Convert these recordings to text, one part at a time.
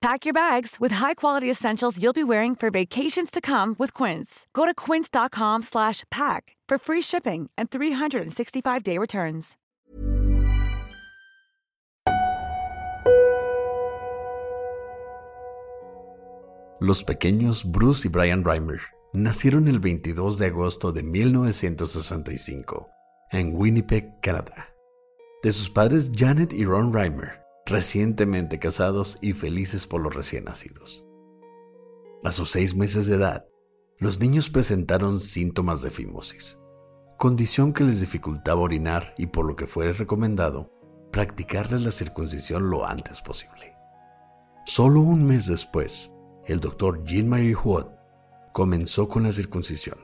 Pack your bags with high-quality essentials you'll be wearing for vacations to come with Quince. Go to quince.com slash pack for free shipping and 365-day returns. Los pequeños Bruce y Brian Reimer nacieron el 22 de agosto de 1965 en Winnipeg, Canadá. De sus padres Janet y Ron Reimer, recientemente casados y felices por los recién nacidos. A sus seis meses de edad, los niños presentaron síntomas de fimosis, condición que les dificultaba orinar y por lo que fue recomendado practicarles la circuncisión lo antes posible. Solo un mes después, el doctor Jean-Marie Huot comenzó con la circuncisión,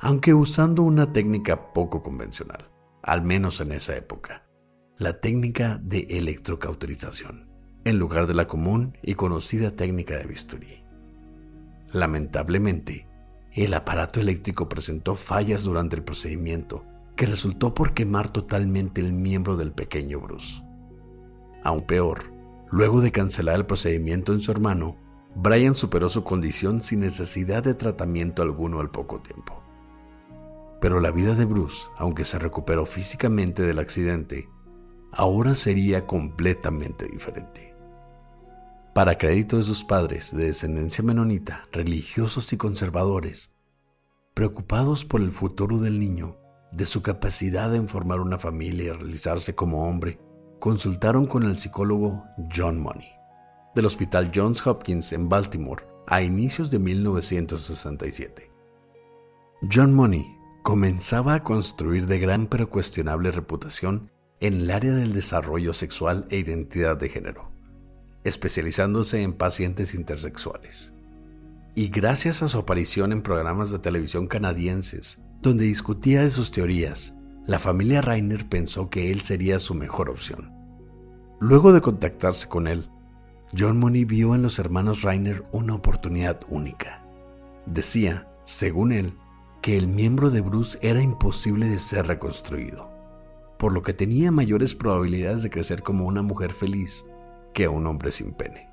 aunque usando una técnica poco convencional, al menos en esa época, la técnica de electrocauterización, en lugar de la común y conocida técnica de bisturí. Lamentablemente, el aparato eléctrico presentó fallas durante el procedimiento que resultó por quemar totalmente el miembro del pequeño Bruce. Aún peor, luego de cancelar el procedimiento en su hermano, Brian superó su condición sin necesidad de tratamiento alguno al poco tiempo. Pero la vida de Bruce, aunque se recuperó físicamente del accidente, ahora sería completamente diferente. Para crédito de sus padres de descendencia menonita, religiosos y conservadores, preocupados por el futuro del niño, de su capacidad de formar una familia y realizarse como hombre, consultaron con el psicólogo John Money del Hospital Johns Hopkins en Baltimore a inicios de 1967. John Money comenzaba a construir de gran pero cuestionable reputación en el área del desarrollo sexual e identidad de género, especializándose en pacientes intersexuales. Y gracias a su aparición en programas de televisión canadienses, donde discutía de sus teorías, la familia Rainer pensó que él sería su mejor opción. Luego de contactarse con él, John Money vio en los hermanos Rainer una oportunidad única. Decía, según él, que el miembro de Bruce era imposible de ser reconstruido, por lo que tenía mayores probabilidades de crecer como una mujer feliz que un hombre sin pene.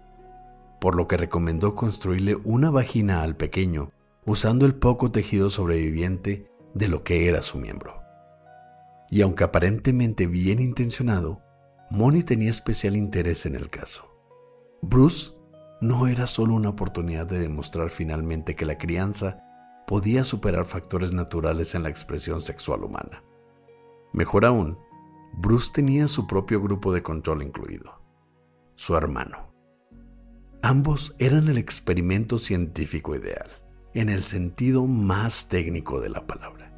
Por lo que recomendó construirle una vagina al pequeño usando el poco tejido sobreviviente de lo que era su miembro. Y aunque aparentemente bien intencionado, Money tenía especial interés en el caso. Bruce no era solo una oportunidad de demostrar finalmente que la crianza podía superar factores naturales en la expresión sexual humana. Mejor aún, Bruce tenía su propio grupo de control incluido, su hermano. Ambos eran el experimento científico ideal, en el sentido más técnico de la palabra.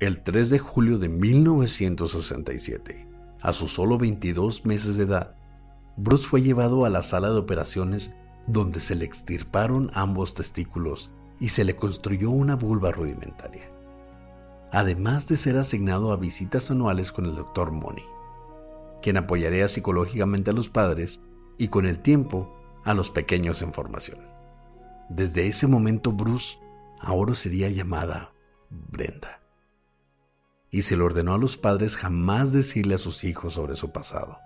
El 3 de julio de 1967, a sus solo 22 meses de edad, Bruce fue llevado a la sala de operaciones donde se le extirparon ambos testículos y se le construyó una vulva rudimentaria. Además de ser asignado a visitas anuales con el Dr. Money, quien apoyaría psicológicamente a los padres y con el tiempo a los pequeños en formación. Desde ese momento Bruce ahora sería llamada Brenda. Y se le ordenó a los padres jamás decirle a sus hijos sobre su pasado.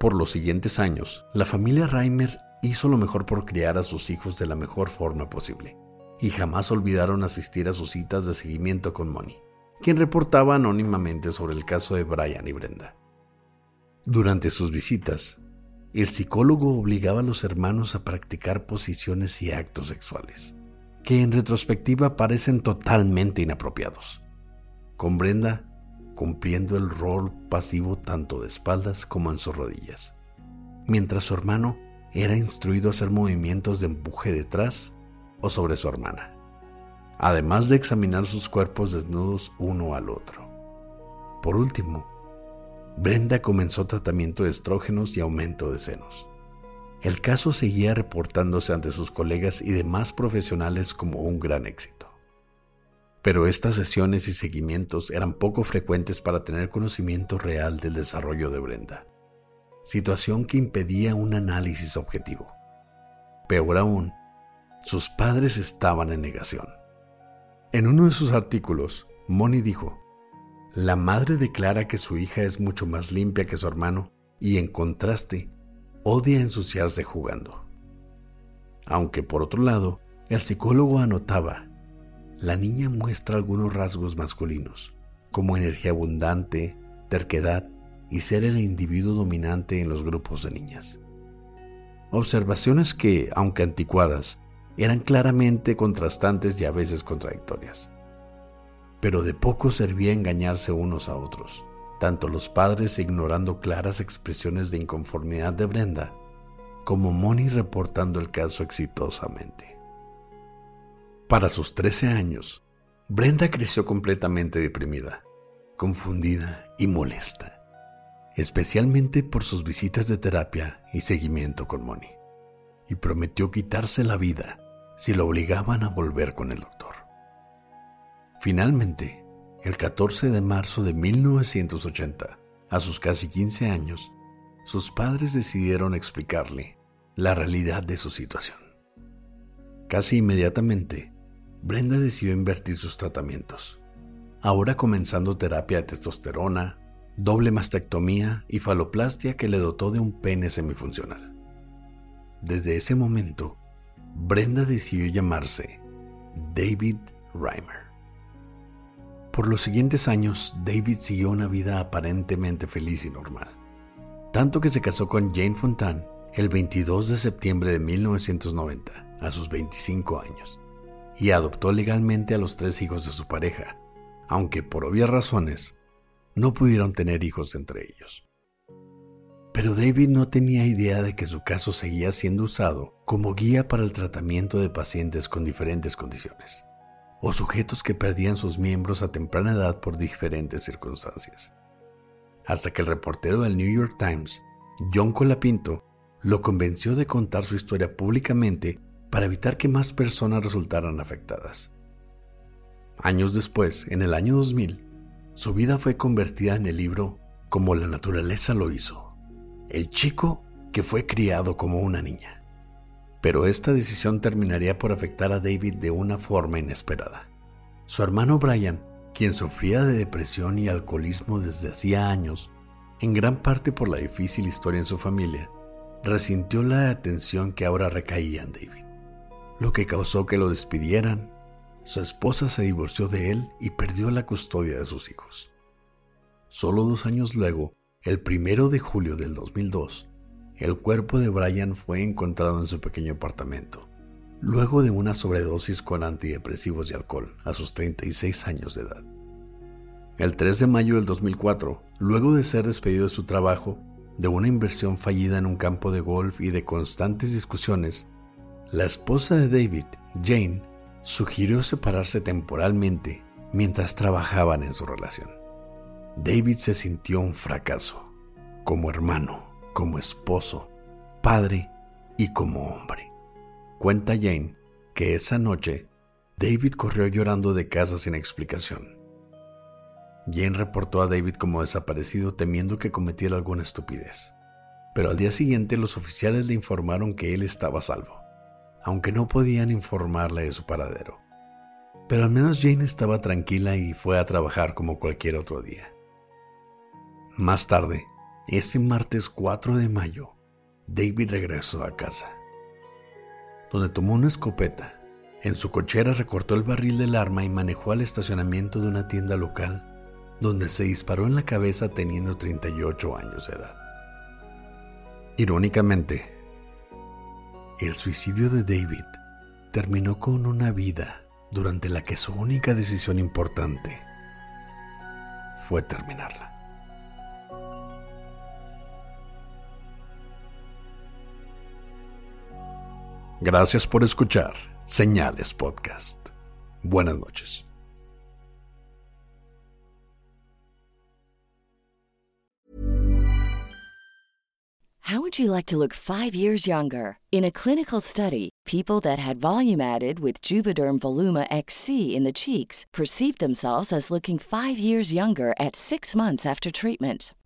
Por los siguientes años, la familia Reimer hizo lo mejor por criar a sus hijos de la mejor forma posible, y jamás olvidaron asistir a sus citas de seguimiento con Moni, quien reportaba anónimamente sobre el caso de Brian y Brenda. Durante sus visitas, el psicólogo obligaba a los hermanos a practicar posiciones y actos sexuales, que en retrospectiva parecen totalmente inapropiados. Con Brenda cumpliendo el rol pasivo tanto de espaldas como en sus rodillas, mientras su hermano era instruido a hacer movimientos de empuje detrás o sobre su hermana, además de examinar sus cuerpos desnudos uno al otro. Por último, Brenda comenzó tratamiento de estrógenos y aumento de senos. El caso seguía reportándose ante sus colegas y demás profesionales como un gran éxito. Pero estas sesiones y seguimientos eran poco frecuentes para tener conocimiento real del desarrollo de Brenda, situación que impedía un análisis objetivo. Peor aún, sus padres estaban en negación. En uno de sus artículos, Moni dijo, la madre declara que su hija es mucho más limpia que su hermano y en contraste, odia ensuciarse jugando. Aunque por otro lado, el psicólogo anotaba, la niña muestra algunos rasgos masculinos, como energía abundante, terquedad y ser el individuo dominante en los grupos de niñas. Observaciones que, aunque anticuadas, eran claramente contrastantes y a veces contradictorias pero de poco servía engañarse unos a otros, tanto los padres ignorando claras expresiones de inconformidad de Brenda, como Moni reportando el caso exitosamente. Para sus 13 años, Brenda creció completamente deprimida, confundida y molesta, especialmente por sus visitas de terapia y seguimiento con Moni, y prometió quitarse la vida si lo obligaban a volver con el doctor. Finalmente, el 14 de marzo de 1980, a sus casi 15 años, sus padres decidieron explicarle la realidad de su situación. Casi inmediatamente, Brenda decidió invertir sus tratamientos, ahora comenzando terapia de testosterona, doble mastectomía y faloplastia que le dotó de un pene semifuncional. Desde ese momento, Brenda decidió llamarse David Reimer. Por los siguientes años, David siguió una vida aparentemente feliz y normal. Tanto que se casó con Jane Fontaine el 22 de septiembre de 1990, a sus 25 años, y adoptó legalmente a los tres hijos de su pareja, aunque por obvias razones no pudieron tener hijos entre ellos. Pero David no tenía idea de que su caso seguía siendo usado como guía para el tratamiento de pacientes con diferentes condiciones o sujetos que perdían sus miembros a temprana edad por diferentes circunstancias. Hasta que el reportero del New York Times, John Colapinto, lo convenció de contar su historia públicamente para evitar que más personas resultaran afectadas. Años después, en el año 2000, su vida fue convertida en el libro Como la naturaleza lo hizo, el chico que fue criado como una niña pero esta decisión terminaría por afectar a David de una forma inesperada. Su hermano Brian, quien sufría de depresión y alcoholismo desde hacía años, en gran parte por la difícil historia en su familia, resintió la atención que ahora recaía en David, lo que causó que lo despidieran. Su esposa se divorció de él y perdió la custodia de sus hijos. Solo dos años luego, el primero de julio del 2002, el cuerpo de Brian fue encontrado en su pequeño apartamento, luego de una sobredosis con antidepresivos y alcohol a sus 36 años de edad. El 3 de mayo del 2004, luego de ser despedido de su trabajo, de una inversión fallida en un campo de golf y de constantes discusiones, la esposa de David, Jane, sugirió separarse temporalmente mientras trabajaban en su relación. David se sintió un fracaso, como hermano, como esposo, padre y como hombre. Cuenta Jane que esa noche David corrió llorando de casa sin explicación. Jane reportó a David como desaparecido temiendo que cometiera alguna estupidez. Pero al día siguiente los oficiales le informaron que él estaba salvo, aunque no podían informarle de su paradero. Pero al menos Jane estaba tranquila y fue a trabajar como cualquier otro día. Más tarde, ese martes 4 de mayo, David regresó a casa, donde tomó una escopeta. En su cochera recortó el barril del arma y manejó al estacionamiento de una tienda local, donde se disparó en la cabeza teniendo 38 años de edad. Irónicamente, el suicidio de David terminó con una vida durante la que su única decisión importante fue terminarla. Gracias por escuchar Señales Podcast. Buenas noches. How would you like to look five years younger? In a clinical study, people that had volume added with Juvederm Voluma XC in the cheeks perceived themselves as looking five years younger at six months after treatment.